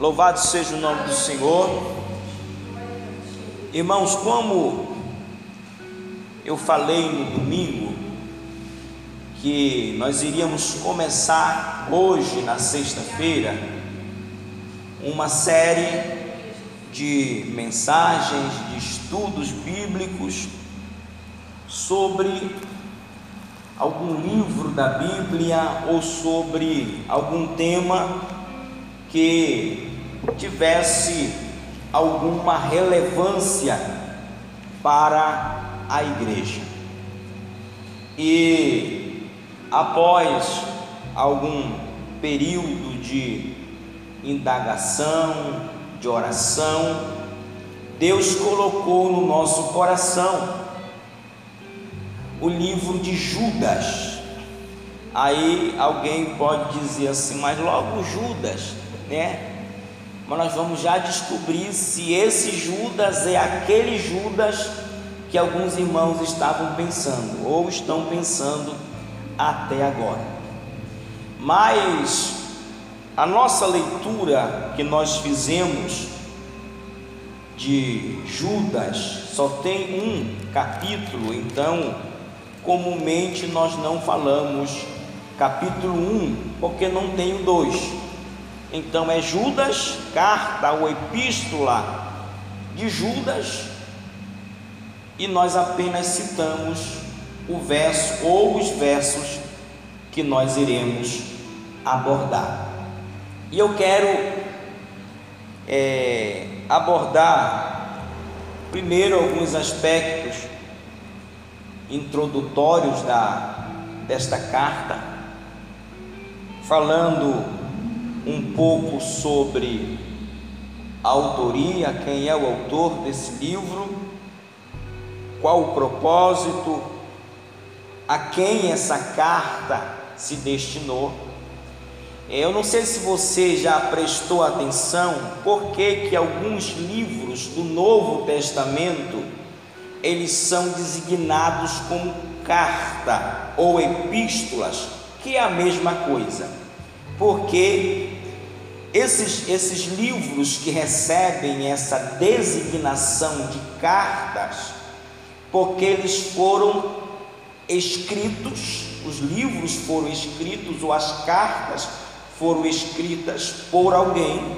Louvado seja o nome do Senhor. Irmãos, como eu falei no domingo, que nós iríamos começar hoje, na sexta-feira, uma série de mensagens, de estudos bíblicos sobre algum livro da Bíblia ou sobre algum tema que tivesse alguma relevância para a igreja. E após algum período de indagação, de oração, Deus colocou no nosso coração o livro de Judas. Aí alguém pode dizer assim, mas logo Judas, né? Mas nós vamos já descobrir se esse Judas é aquele Judas que alguns irmãos estavam pensando ou estão pensando até agora. Mas a nossa leitura que nós fizemos de Judas só tem um capítulo, então comumente nós não falamos capítulo 1, porque não tem o 2. Então é Judas, carta ou epístola de Judas, e nós apenas citamos o verso ou os versos que nós iremos abordar. E eu quero é, abordar primeiro alguns aspectos introdutórios da, desta carta, falando um pouco sobre a autoria, quem é o autor desse livro, qual o propósito, a quem essa carta se destinou. Eu não sei se você já prestou atenção por que, que alguns livros do Novo Testamento eles são designados como carta ou epístolas, que é a mesma coisa, porque esses, esses livros que recebem essa designação de cartas, porque eles foram escritos, os livros foram escritos, ou as cartas foram escritas por alguém,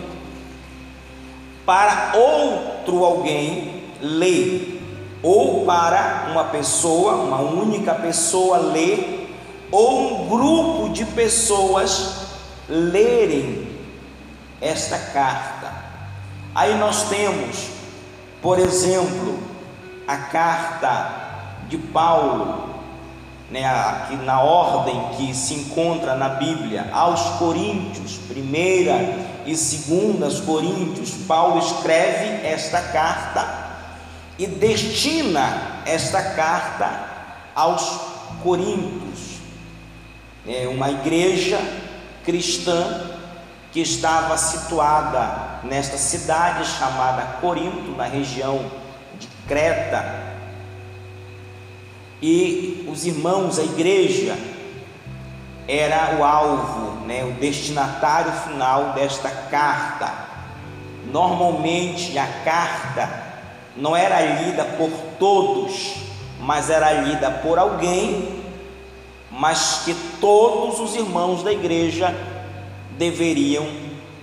para outro alguém ler ou para uma pessoa, uma única pessoa ler, ou um grupo de pessoas lerem esta carta. Aí nós temos, por exemplo, a carta de Paulo, né, aqui na ordem que se encontra na Bíblia, aos Coríntios, primeira e segunda Coríntios, Paulo escreve esta carta e destina esta carta aos Coríntios, é uma igreja cristã que estava situada nesta cidade chamada Corinto, na região de Creta. E os irmãos, a igreja, era o alvo, né, o destinatário final desta carta. Normalmente a carta não era lida por todos, mas era lida por alguém, mas que todos os irmãos da igreja deveriam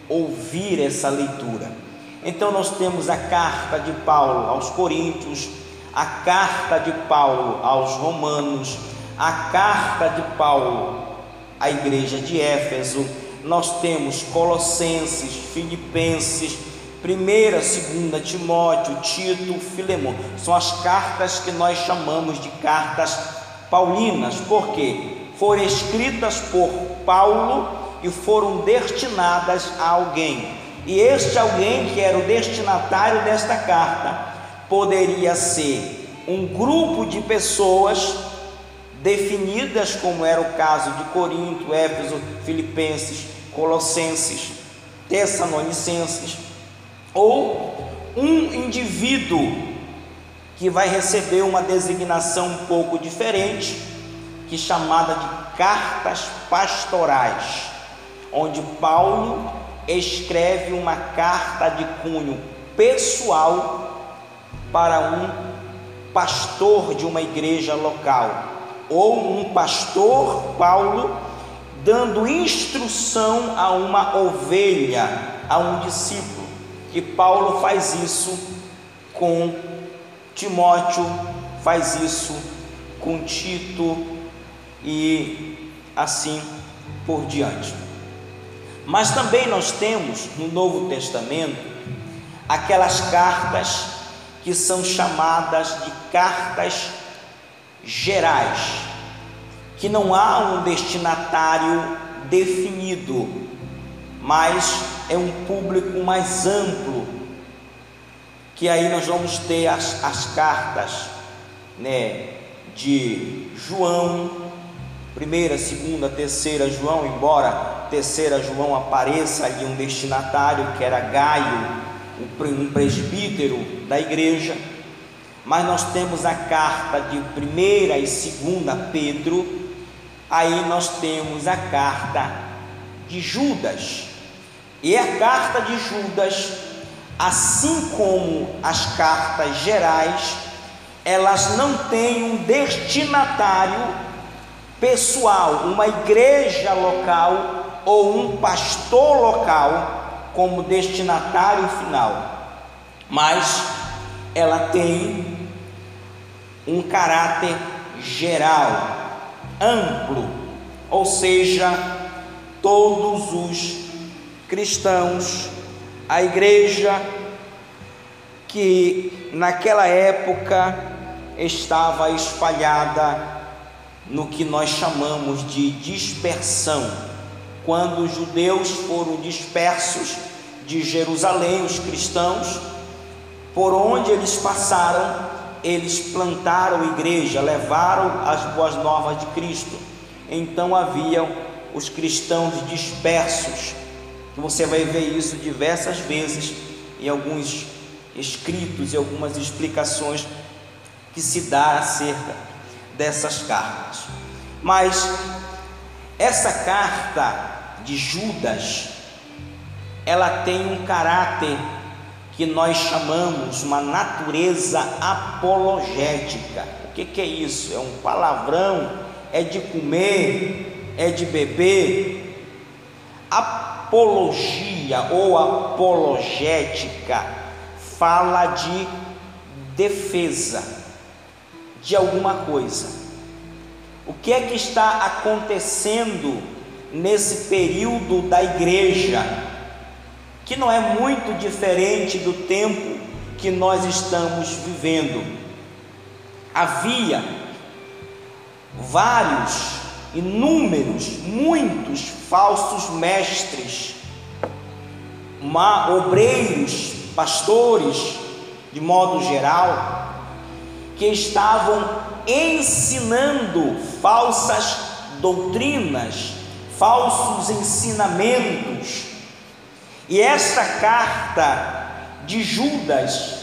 ouvir essa leitura. Então nós temos a carta de Paulo aos Coríntios, a carta de Paulo aos Romanos, a carta de Paulo à igreja de Éfeso, nós temos Colossenses, Filipenses, Primeira, segunda Timóteo, Tito, Filemão, são as cartas que nós chamamos de cartas paulinas, porque foram escritas por Paulo e foram destinadas a alguém. E este alguém que era o destinatário desta carta poderia ser um grupo de pessoas definidas, como era o caso de Corinto, Éfeso, Filipenses, Colossenses, Tessalonicenses ou um indivíduo que vai receber uma designação um pouco diferente, que é chamada de cartas pastorais, onde Paulo escreve uma carta de cunho pessoal para um pastor de uma igreja local, ou um pastor Paulo dando instrução a uma ovelha, a um discípulo, que Paulo faz isso com Timóteo, faz isso com Tito e assim por diante. Mas também nós temos no Novo Testamento aquelas cartas que são chamadas de cartas gerais, que não há um destinatário definido, mas é um público mais amplo, que aí nós vamos ter as, as cartas né, de João, primeira, segunda, terceira João, embora terceira João apareça ali um destinatário que era Gaio, um presbítero da igreja, mas nós temos a carta de primeira e segunda Pedro, aí nós temos a carta de Judas. E a carta de Judas, assim como as cartas gerais, elas não têm um destinatário pessoal, uma igreja local ou um pastor local como destinatário final, mas ela tem um caráter geral, amplo, ou seja, todos os cristãos, a igreja que naquela época estava espalhada no que nós chamamos de dispersão. Quando os judeus foram dispersos de Jerusalém, os cristãos, por onde eles passaram, eles plantaram igreja, levaram as boas novas de Cristo. Então haviam os cristãos dispersos, você vai ver isso diversas vezes em alguns escritos e algumas explicações que se dá acerca dessas cartas. Mas essa carta de Judas, ela tem um caráter que nós chamamos uma natureza apologética. O que, que é isso? É um palavrão? É de comer? É de beber? Apologia ou apologética fala de defesa de alguma coisa. O que é que está acontecendo nesse período da igreja, que não é muito diferente do tempo que nós estamos vivendo? Havia vários, inúmeros, muitos falsos mestres, obreiros, pastores, de modo geral, que estavam ensinando falsas doutrinas, falsos ensinamentos. E esta carta de Judas,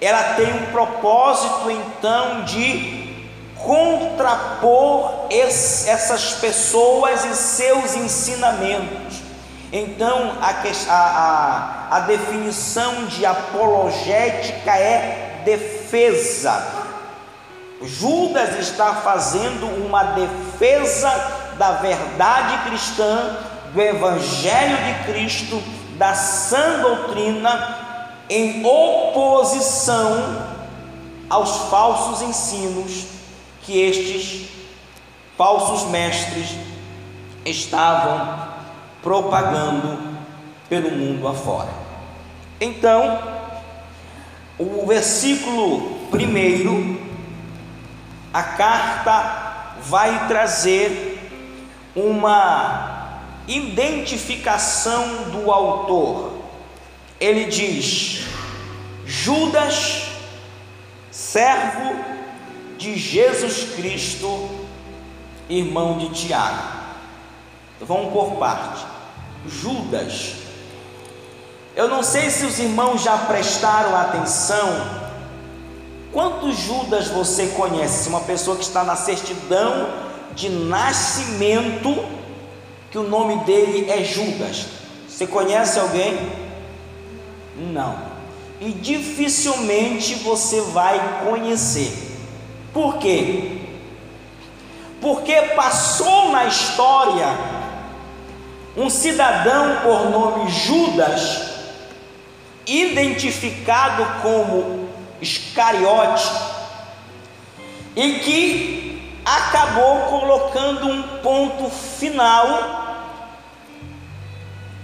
ela tem um propósito então de contrapor esse, essas pessoas e seus ensinamentos. Então, a, a, a definição de apologética é defesa. Judas está fazendo uma defesa da verdade cristã, do Evangelho de Cristo, da sã doutrina, em oposição aos falsos ensinos que estes falsos mestres estavam propagando pelo mundo afora. Então, o versículo primeiro, a carta vai trazer uma identificação do autor. Ele diz: Judas, servo de Jesus Cristo, irmão de Tiago. Vamos por parte. Judas eu não sei se os irmãos já prestaram atenção. Quantos Judas você conhece? Uma pessoa que está na certidão de nascimento, que o nome dele é Judas. Você conhece alguém? Não. E dificilmente você vai conhecer. Por quê? Porque passou na história um cidadão por nome Judas, identificado como Iscariote, e que acabou colocando um ponto final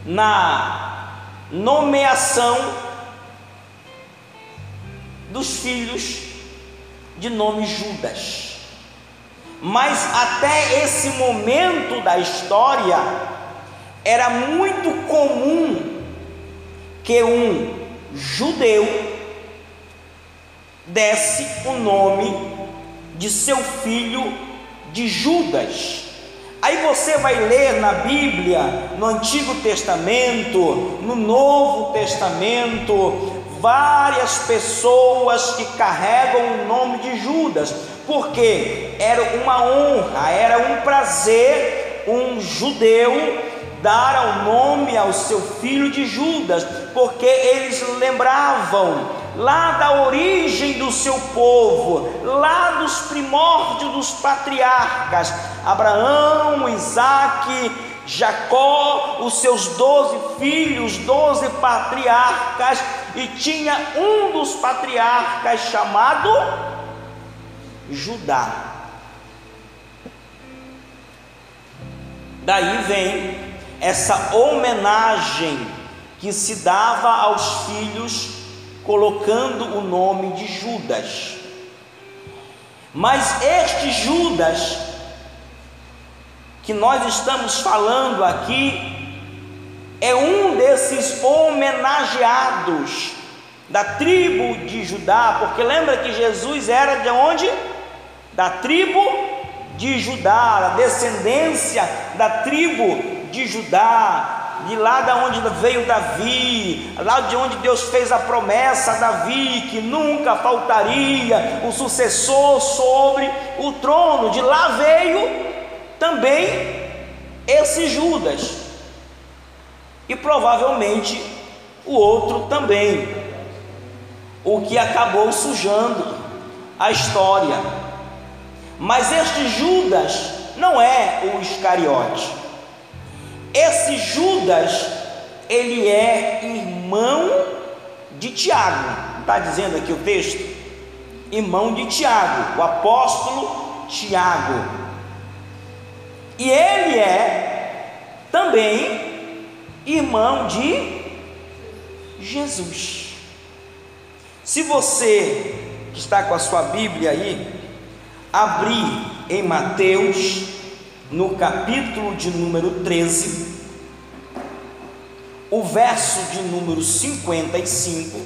na nomeação dos filhos de nome Judas. Mas até esse momento da história, era muito comum que um judeu desse o nome de seu filho de Judas. Aí você vai ler na Bíblia, no Antigo Testamento, no Novo Testamento, várias pessoas que carregam o nome de Judas, porque era uma honra, era um prazer um judeu dar ao nome ao seu filho de Judas, porque eles lembravam lá da origem do seu povo, lá dos primórdios dos patriarcas, Abraão, Isaac, Jacó, os seus doze filhos, doze patriarcas, e tinha um dos patriarcas chamado Judá. Daí vem essa homenagem que se dava aos filhos colocando o nome de Judas. Mas este Judas que nós estamos falando aqui é um desses homenageados da tribo de Judá, porque lembra que Jesus era de onde? Da tribo de Judá, da descendência da tribo de Judá, de lá da onde veio Davi, lá de onde Deus fez a promessa a Davi que nunca faltaria o sucessor sobre o trono. De lá veio também esse Judas. E provavelmente o outro também. O que acabou sujando a história. Mas este Judas não é o Iscariote. Esse Judas, ele é irmão de Tiago, está dizendo aqui o texto? Irmão de Tiago, o apóstolo Tiago. E ele é também irmão de Jesus. Se você que está com a sua Bíblia aí, abrir em Mateus no capítulo de número 13, o verso de número 55,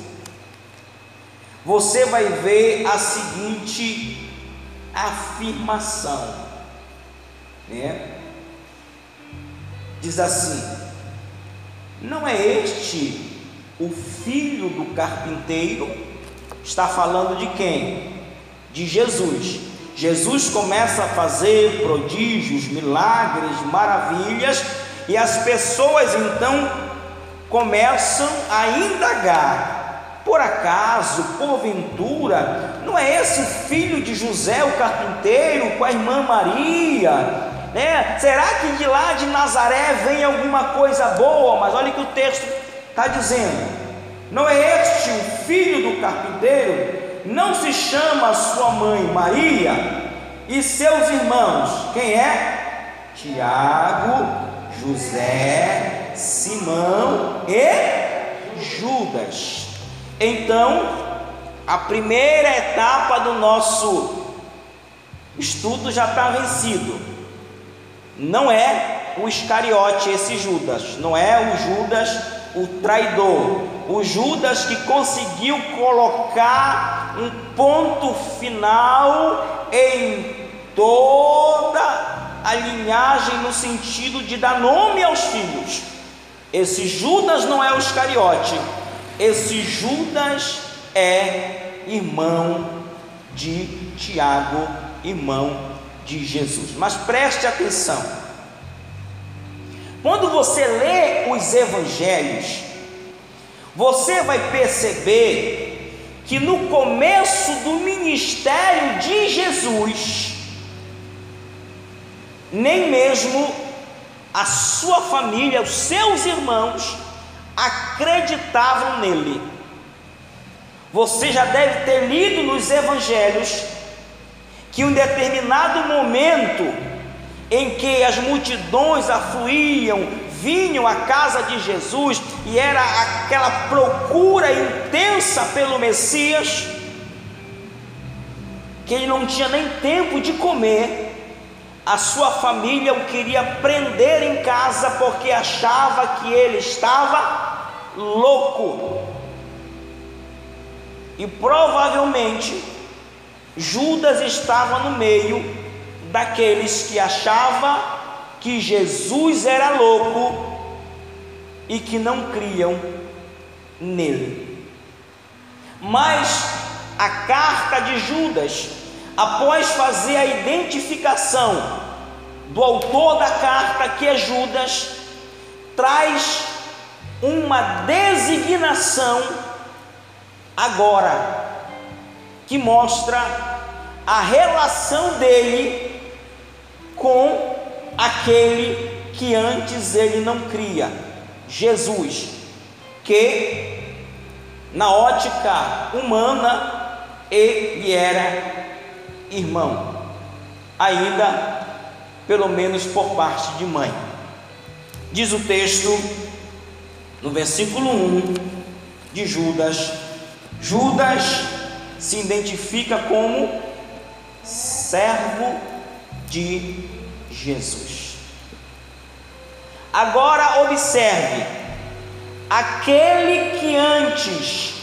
você vai ver a seguinte afirmação, né? Diz assim: Não é este o filho do carpinteiro? Está falando de quem? De Jesus. Jesus começa a fazer prodígios, milagres, maravilhas, e as pessoas então começam a indagar: por acaso, porventura, não é esse filho de José, o carpinteiro, com a irmã Maria? Né? Será que de lá de Nazaré vem alguma coisa boa? Mas olha que o texto está dizendo: não é este o filho do carpinteiro? não se chama sua mãe Maria e seus irmãos, quem é? Tiago, José, Simão e Judas. Então, a primeira etapa do nosso estudo já está vencido. Não é o Iscariote, esse Judas, não é o Judas, o traidor, o Judas que conseguiu colocar um ponto final em toda a linhagem no sentido de dar nome aos filhos. Esse Judas não é o Iscariote, esse Judas é irmão de Tiago, irmão de Jesus. Mas preste atenção. Quando você lê os evangelhos, você vai perceber que no começo do ministério de Jesus, nem mesmo a sua família, os seus irmãos, acreditavam nele. Você já deve ter lido nos evangelhos que um determinado momento em que as multidões afluíam, vinham à casa de Jesus e era aquela procura intensa pelo Messias, que ele não tinha nem tempo de comer, a sua família o queria prender em casa porque achava que ele estava louco. E provavelmente Judas estava no meio daqueles que achava que Jesus era louco e que não criam nele. Mas a carta de Judas, após fazer a identificação do autor da carta, que é Judas, traz uma designação agora que mostra a relação dele com aquele que antes ele não cria, Jesus, que na ótica humana ele era irmão, ainda pelo menos por parte de mãe. Diz o texto no versículo 1 de Judas: Judas se identifica como servo de Jesus. Agora observe: aquele que antes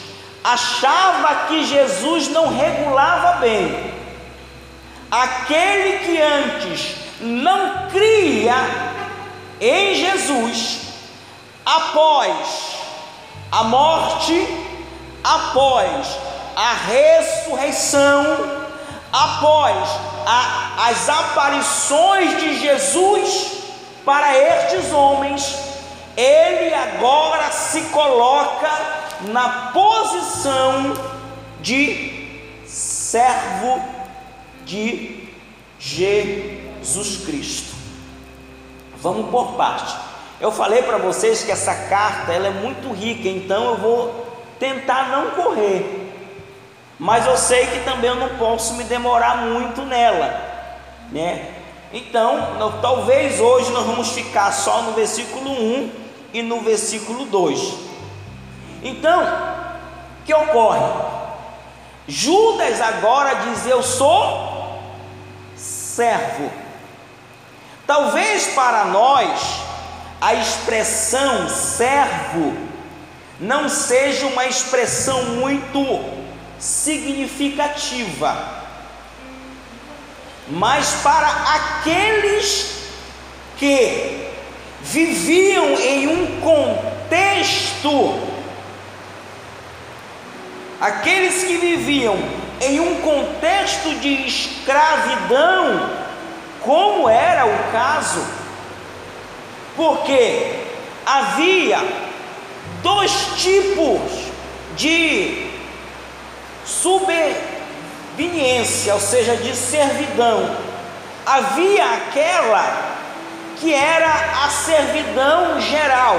achava que Jesus não regulava bem, aquele que antes não cria em Jesus, após a morte, após a ressurreição, após a, as aparições de Jesus para estes homens, ele agora se coloca na posição de servo de Jesus Cristo. Vamos por parte. Eu falei para vocês que essa carta ela é muito rica, então eu vou tentar não correr mas eu sei que também eu não posso me demorar muito nela, né? Então, talvez hoje nós vamos ficar só no versículo 1 e no versículo 2. Então, o que ocorre? Judas agora diz: Eu sou servo. Talvez para nós a expressão servo não seja uma expressão muito significativa. Mas para aqueles que viviam em um contexto, aqueles que viviam em um contexto de escravidão, como era o caso, porque havia dois tipos de subveniência, ou seja, de servidão. Havia aquela que era a servidão geral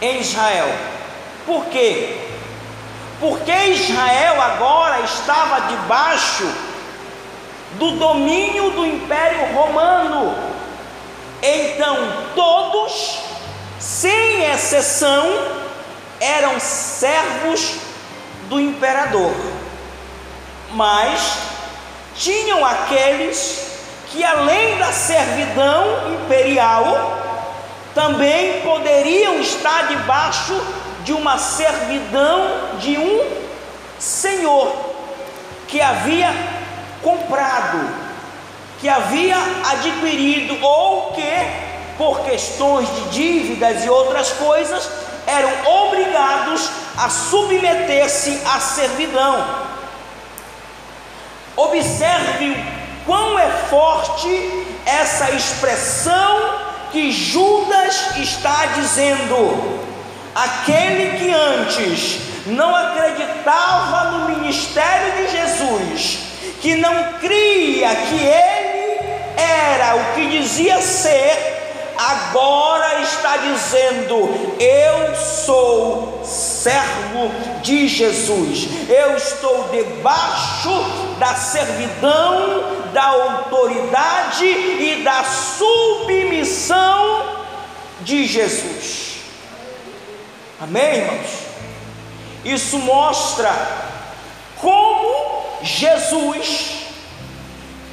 em Israel. Por quê? Porque Israel agora estava debaixo do domínio do Império Romano. Então todos, sem exceção, eram servos do imperador, mas tinham aqueles que, além da servidão imperial, também poderiam estar debaixo de uma servidão de um senhor que havia comprado, que havia adquirido ou que, por questões de dívidas e outras coisas, eram obrigados a submeter-se à servidão. Observe quão é forte essa expressão que Judas está dizendo: aquele que antes não acreditava no ministério de Jesus, que não cria que ele era o que dizia ser, agora está dizendo: Eu sou servo de Jesus, eu estou debaixo da servidão, da autoridade e da submissão de Jesus. Amém, irmãos? Isso mostra como Jesus,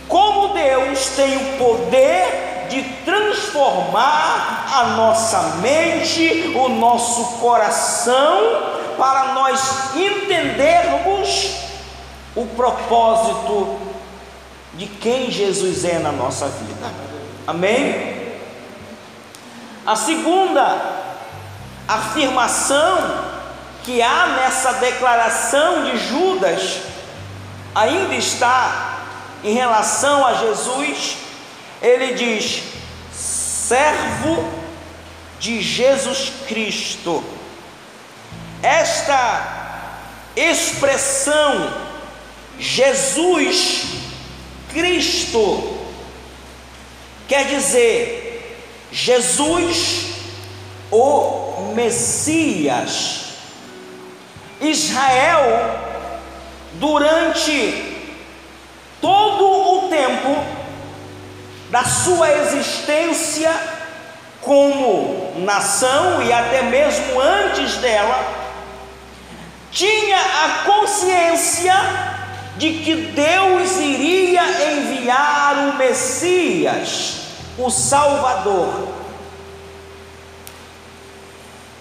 como Deus tem o poder de transformar a nossa mente, o nosso coração, para nós entendermos o propósito de quem Jesus é na nossa vida. Amém? A segunda afirmação que há nessa declaração de Judas ainda está em relação a Jesus. Ele diz: servo de Jesus Cristo. Esta expressão, Jesus Cristo, quer dizer Jesus, o Messias. Israel, durante todo o tempo da sua existência como nação e até mesmo antes dela, tinha a consciência de que Deus iria enviar o Messias, o Salvador.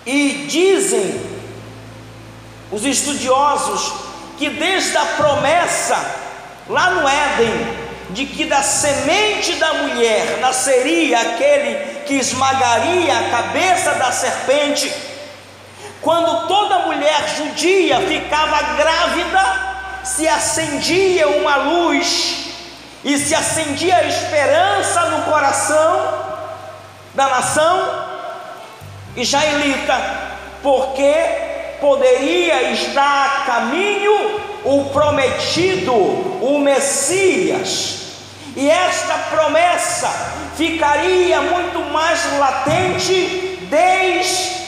E dizem os estudiosos que desde a promessa lá no Éden de que da semente da mulher nasceria aquele que esmagaria a cabeça da serpente, quando toda mulher judia ficava grávida, se acendia uma luz e se acendia a esperança no coração da nação israelita, porque poderia estar a caminho o prometido, o Messias. E esta promessa ficaria muito mais latente desde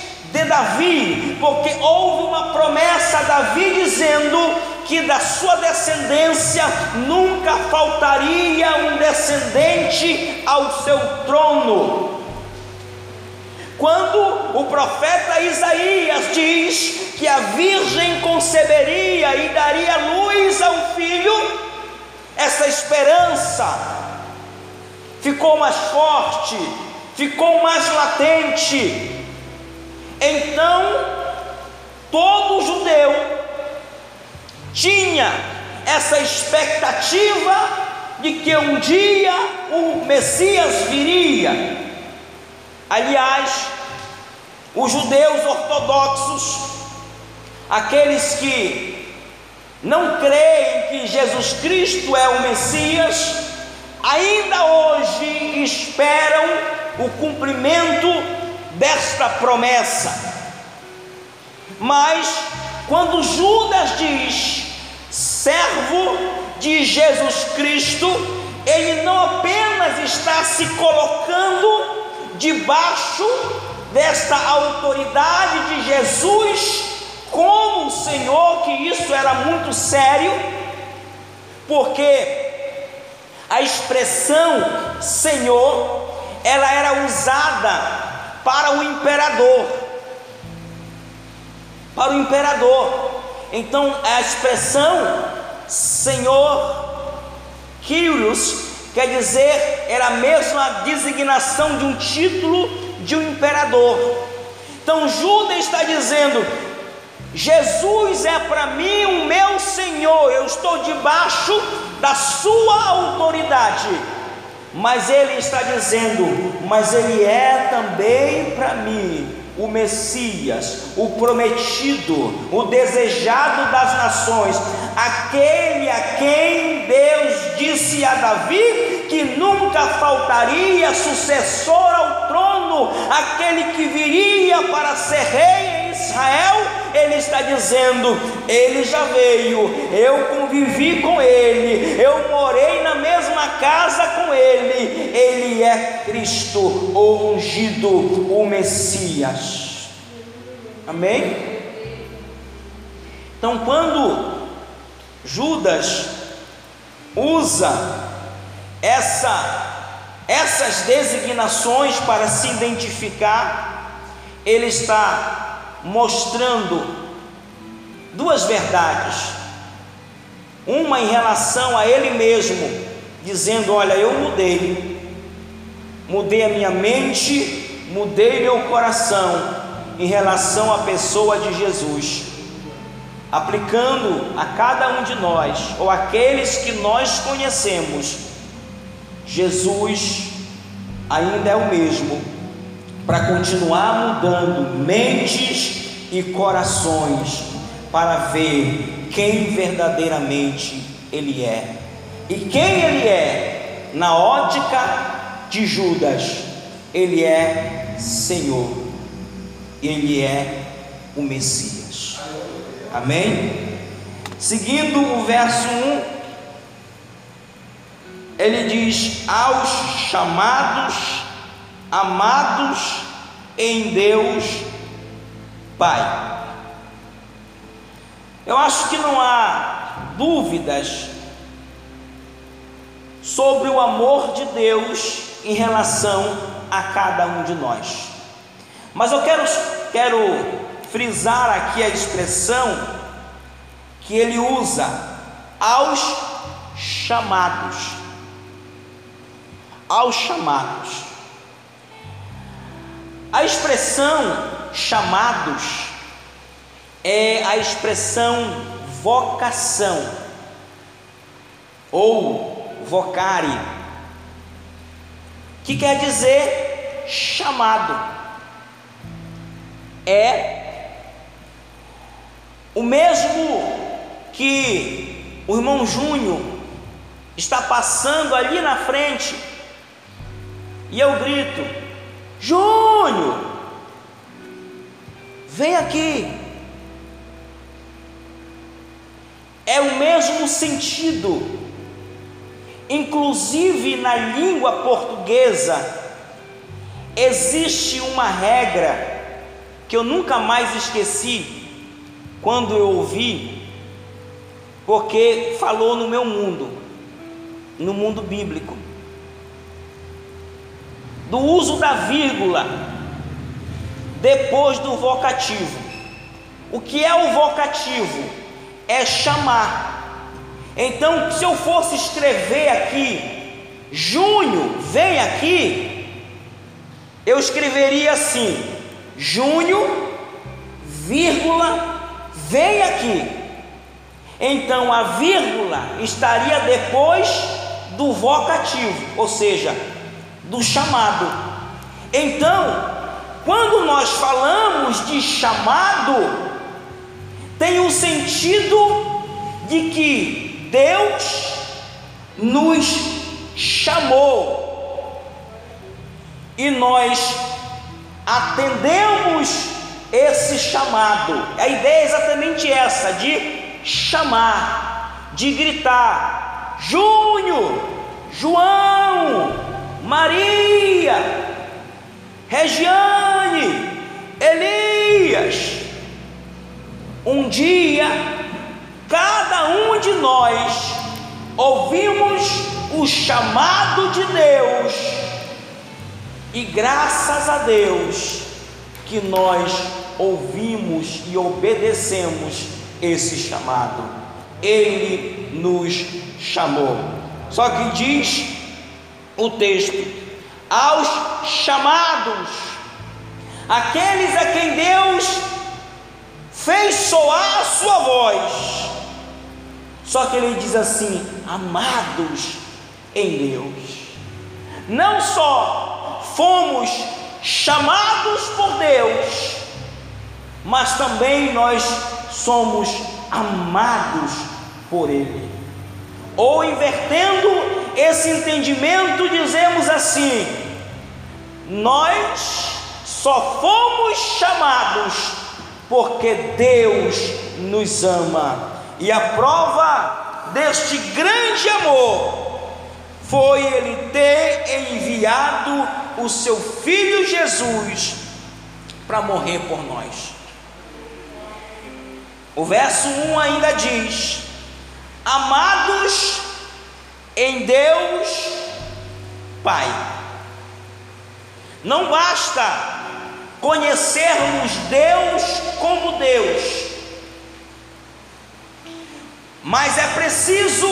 Davi, porque houve uma promessa a Davi dizendo que da sua descendência nunca faltaria um descendente ao seu trono. Quando o profeta Isaías diz que a virgem conceberia e daria luz ao filho, essa esperança ficou mais forte, ficou mais latente. Então, todo judeu tinha essa expectativa de que um dia o Messias viria. Aliás, os judeus ortodoxos, aqueles que não creem que Jesus Cristo é o Messias, ainda hoje esperam o cumprimento desta promessa. Mas quando Judas diz servo de Jesus Cristo, ele não apenas está se colocando debaixo desta autoridade de Jesus como o Senhor, que isso era muito sério, porque a expressão Senhor, ela era usada para o imperador, para o imperador. Então a expressão Senhor Kyrios quer dizer, era mesmo a designação de um título de um imperador. Então Judas está dizendo: Jesus é para mim o meu Senhor, eu estou debaixo da sua autoridade. Mas ele está dizendo: Mas ele é também para mim o Messias, o prometido, o desejado das nações, aquele a quem Deus disse a Davi que nunca faltaria sucessor ao trono, aquele que viria para ser rei em Israel, ele está dizendo: ele já veio, eu convivi com ele, eu morei na mesma casa com ele, ele é Cristo, o ungido, o Messias. Amém? Então, quando Judas usa essa, essas designações para se identificar, ele está mostrando duas verdades. Uma em relação a ele mesmo, dizendo: Olha, eu mudei, mudei a minha mente, mudei meu coração em relação à pessoa de Jesus. Aplicando a cada um de nós, ou aqueles que nós conhecemos, Jesus ainda é o mesmo, para continuar mudando mentes e corações, para ver quem verdadeiramente Ele é. E quem Ele é, na ótica de Judas, Ele é Senhor, Ele é o Messias. Amém? Seguindo o verso 1, ele diz: Aos chamados, amados em Deus Pai. Eu acho que não há dúvidas sobre o amor de Deus em relação a cada um de nós. Mas eu quero, quero frisar aqui a expressão que ele usa aos chamados. Aos chamados. A expressão chamados é a expressão vocação ou vocare, que quer dizer chamado. É o mesmo que o irmão Júnior está passando ali na frente, e eu grito: Júnior, vem aqui. É o mesmo sentido, inclusive na língua portuguesa, existe uma regra que eu nunca mais esqueci quando eu ouvi, porque falou no meu mundo, no mundo bíblico, do uso da vírgula depois do vocativo. O que é o vocativo? É chamar. Então, se eu fosse escrever aqui, Junho, vem aqui, eu escreveria assim: Junho, vírgula, vem aqui. Então a vírgula estaria depois do vocativo, ou seja, do chamado. Então, quando nós falamos de chamado, tem o um sentido de que Deus nos chamou e nós atendemos esse chamado. A ideia é exatamente essa: de chamar, de gritar: Júnior, João, Maria, Regiane, Elias. Um dia, cada um de nós ouvimos o chamado de Deus, e graças a Deus que nós ouvimos e obedecemos esse chamado. Ele nos chamou. Só que diz o texto: aos chamados, aqueles a quem Deus fez soar a sua voz. Só que ele diz assim: amados em Deus. Não só fomos chamados por Deus, mas também nós somos amados por Ele. Ou invertendo, esse entendimento, dizemos assim: nós só fomos chamados porque Deus nos ama, e a prova deste grande amor foi Ele ter enviado o seu Filho Jesus para morrer por nós. O verso 1 ainda diz: Amados em Deus Pai. Não basta conhecermos Deus como Deus, mas é preciso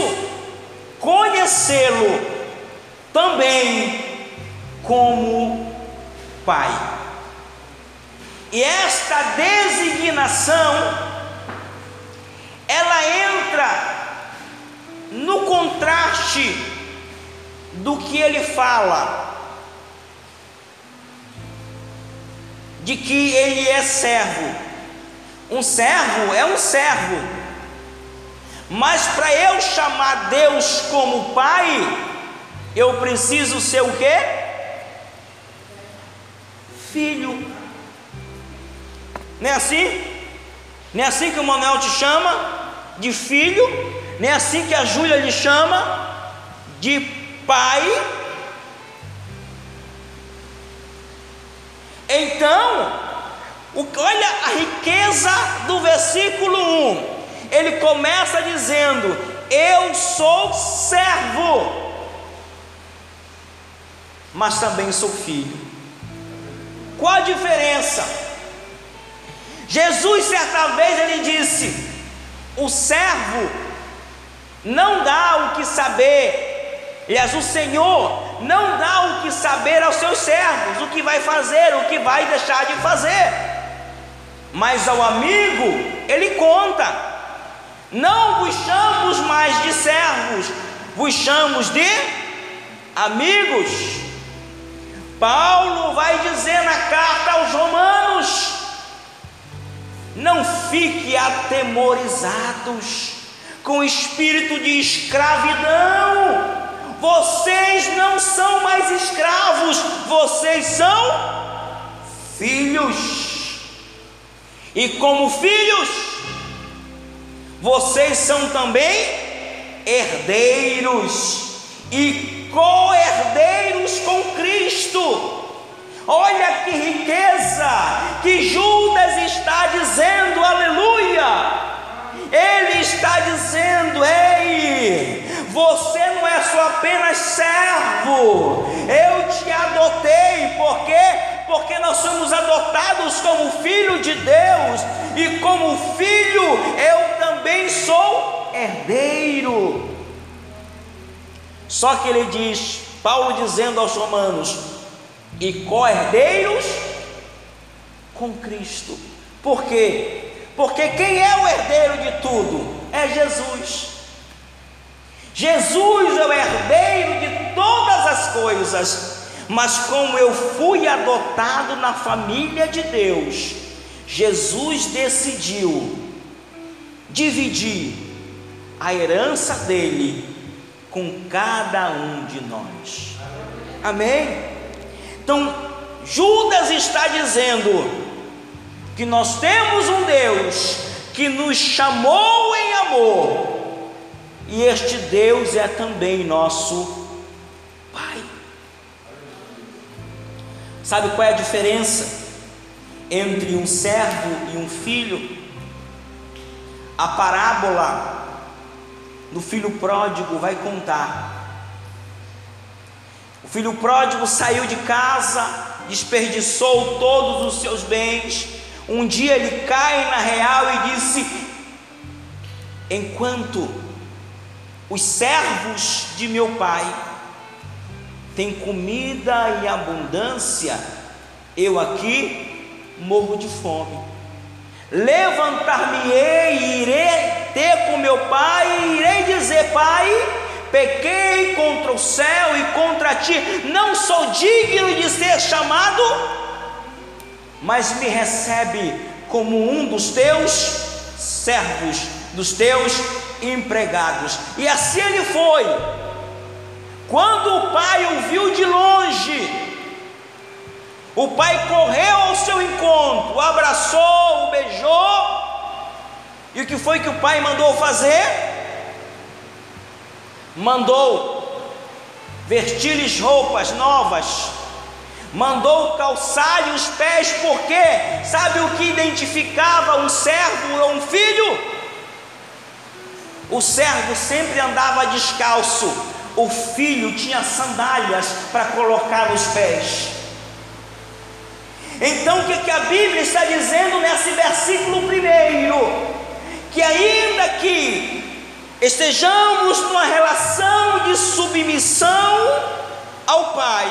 conhecê-lo também como Pai. E esta designação ela entra no contraste do que ele fala, de que ele é servo. Um servo é um servo, mas para eu chamar Deus como Pai, eu preciso ser o quê? Filho. Não é assim? Não é assim que o Manuel te chama? de filho, nem assim que a Júlia lhe chama de pai. Então, olha a riqueza do versículo 1. Ele começa dizendo: Eu sou servo, mas também sou filho. Qual a diferença? Jesus, certa vez, ele disse: o servo não dá o que saber, aliás, o Senhor não dá o que saber aos seus servos, o que vai fazer, o que vai deixar de fazer, mas ao amigo ele conta. Não vos chamamos mais de servos, vos chamamos de amigos. Paulo vai dizer na carta aos Romanos: não fique atemorizados com espírito de escravidão. Vocês não são mais escravos, vocês são filhos. E como filhos, vocês são também herdeiros e co-herdeiros com Cristo Olha que riqueza que Judas está dizendo, aleluia. Ele está dizendo: Ei, você não é só apenas servo, eu te adotei, por quê? Porque nós somos adotados como filho de Deus, e como filho eu também sou herdeiro. Só que ele diz, Paulo dizendo aos Romanos: e co-herdeiros com Cristo. Por quê? Porque quem é o herdeiro de tudo? É Jesus. Jesus é o herdeiro de todas as coisas, mas como eu fui adotado na família de Deus, Jesus decidiu dividir a herança dele com cada um de nós. Amém? Então, Judas está dizendo que nós temos um Deus que nos chamou em amor, e este Deus é também nosso Pai. Sabe qual é a diferença entre um servo e um filho? A parábola do filho pródigo vai contar o filho pródigo saiu de casa, desperdiçou todos os seus bens. Um dia ele cai na real e disse: Enquanto os servos de meu pai têm comida e abundância, eu aqui morro de fome. Levantar-me-ei e irei ter com meu pai, e irei dizer: Pai, pequei contra o céu e contra ti, não sou digno de ser chamado, mas me recebe como um dos teus servos, dos teus empregados. E assim ele foi. Quando o pai o viu de longe, o pai correu ao seu encontro, o abraçou, o beijou. E o que foi que o pai mandou fazer? Mandou vestir-lhes roupas novas, mandou calçar-lhe os pés, porque sabe o que identificava um servo ou um filho? O servo sempre andava descalço, o filho tinha sandálias para colocar nos pés. Então o que, que a Bíblia está dizendo nesse versículo primeiro? Que ainda que estejamos numa relação de submissão ao Pai,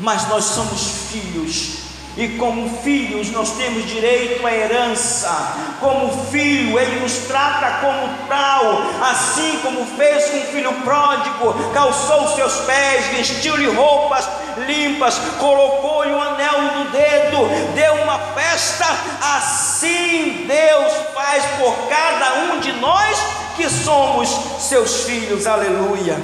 mas nós somos filhos e como filhos nós temos direito à herança. Como filho, ele nos trata como tal, assim como fez com o filho pródigo, calçou seus pés, vestiu-lhe roupas limpas, colocou-lhe um anel no dedo, deu uma festa. Assim Deus faz por cada um de nós que somos seus filhos. Aleluia.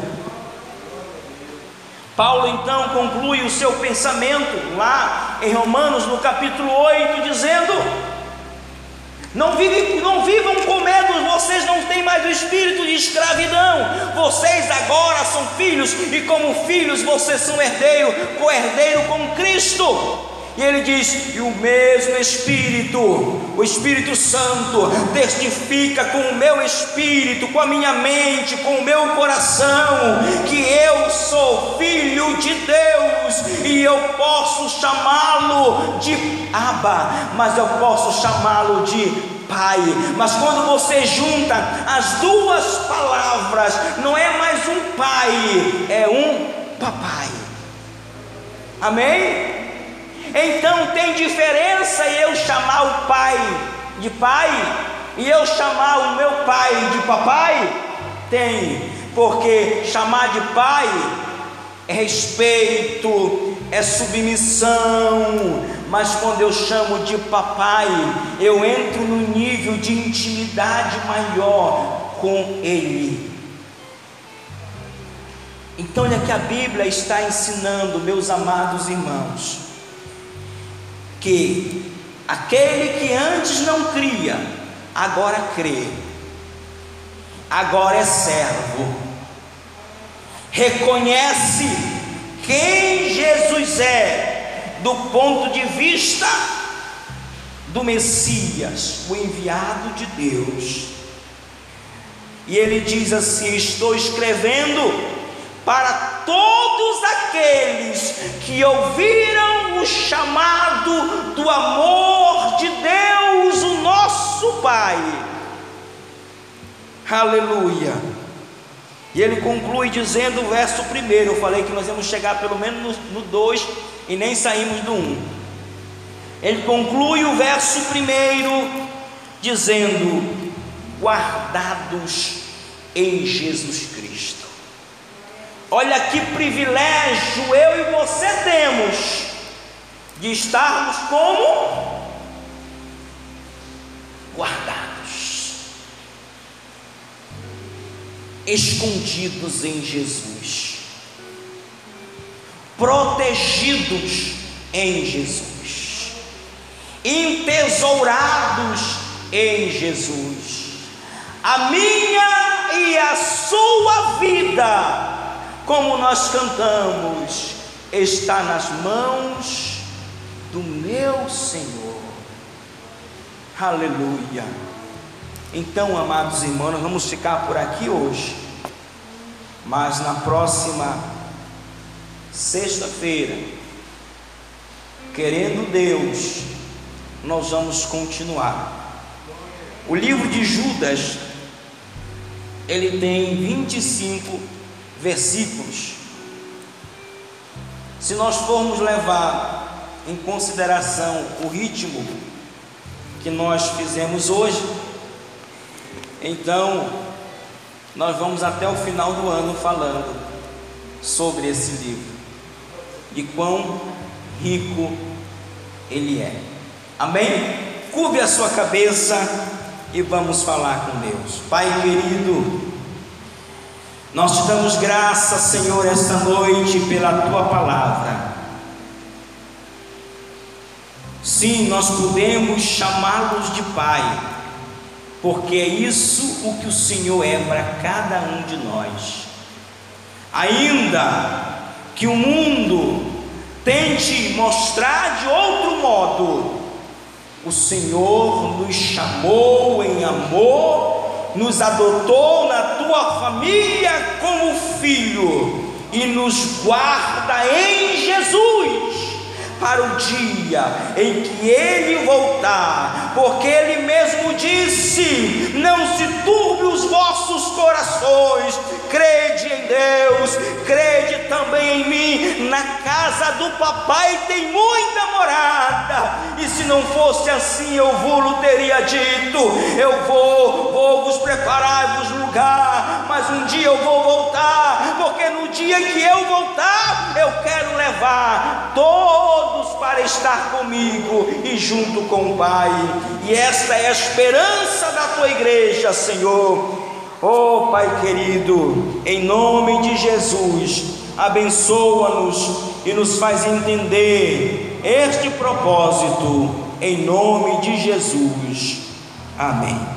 Paulo então conclui o seu pensamento lá em Romanos no capítulo 8, dizendo: não, vive, não vivam com medo, vocês não têm mais o espírito de escravidão, vocês agora são filhos, e como filhos vocês são herdeiro, co-herdeiro com Cristo. E ele diz: E o mesmo Espírito, o Espírito Santo, testifica com o meu espírito, com a minha mente, com o meu coração, que eu sou filho de Deus e eu posso chamá-lo de Abba, mas eu posso chamá-lo de pai. Mas quando você junta as duas palavras, não é mais um pai, é um papai. Amém? Então tem diferença eu chamar o pai de pai e eu chamar o meu pai de papai? Tem, porque chamar de pai é respeito, é submissão, mas quando eu chamo de papai, eu entro no nível de intimidade maior com ele. Então, olha que a Bíblia está ensinando, meus amados irmãos, que aquele que antes não cria, agora crê, agora é servo, reconhece quem Jesus é do ponto de vista do Messias, o enviado de Deus. E ele diz assim: Estou escrevendo para todos aqueles que ouviram o chamado do amor de Deus, o nosso Pai. Aleluia. E ele conclui dizendo o verso primeiro. Eu falei que nós íamos chegar pelo menos no 2 e nem saímos do 1. Um. Ele conclui o verso primeiro dizendo: guardados em Jesus Cristo. Olha que privilégio eu e você temos de estarmos como guardados, escondidos em Jesus, protegidos em Jesus, entesourados em Jesus. A minha e a sua vida como nós cantamos, está nas mãos do meu Senhor. Aleluia. Então, amados irmãos, nós vamos ficar por aqui hoje, mas na próxima sexta-feira, querendo Deus, nós vamos continuar. O livro de Judas, ele tem 25 versículos. Se nós formos levar em consideração o ritmo que nós fizemos hoje, então nós vamos até o final do ano falando sobre esse livro, de quão rico ele é. Amém? Curve a sua cabeça e vamos falar com Deus. Pai querido, Nós te damos graça, Senhor, esta noite pela tua palavra. Sim, nós podemos chamá-los de Pai, porque é isso o que o Senhor é para cada um de nós. Ainda que o mundo tente mostrar de outro modo, o Senhor nos chamou em amor nos adotou na tua família como filho e nos guarda em Jesus para o dia em que ele voltar, porque ele mesmo disse: Não se turbe os vossos corações, crede em Deus, crede também em mim. Na casa do papai tem muita morada, e se não fosse assim, eu vou teria dito: Eu vou, vou vos preparar-vos lugar, mas um dia eu vou voltar, porque no dia que eu voltar, eu quero levar todos para estar comigo e junto com o Pai, e esta é a esperança da tua igreja, Senhor. Oh Pai querido, em nome de Jesus, abençoa-nos e nos faz entender este propósito, em nome de Jesus. Amém.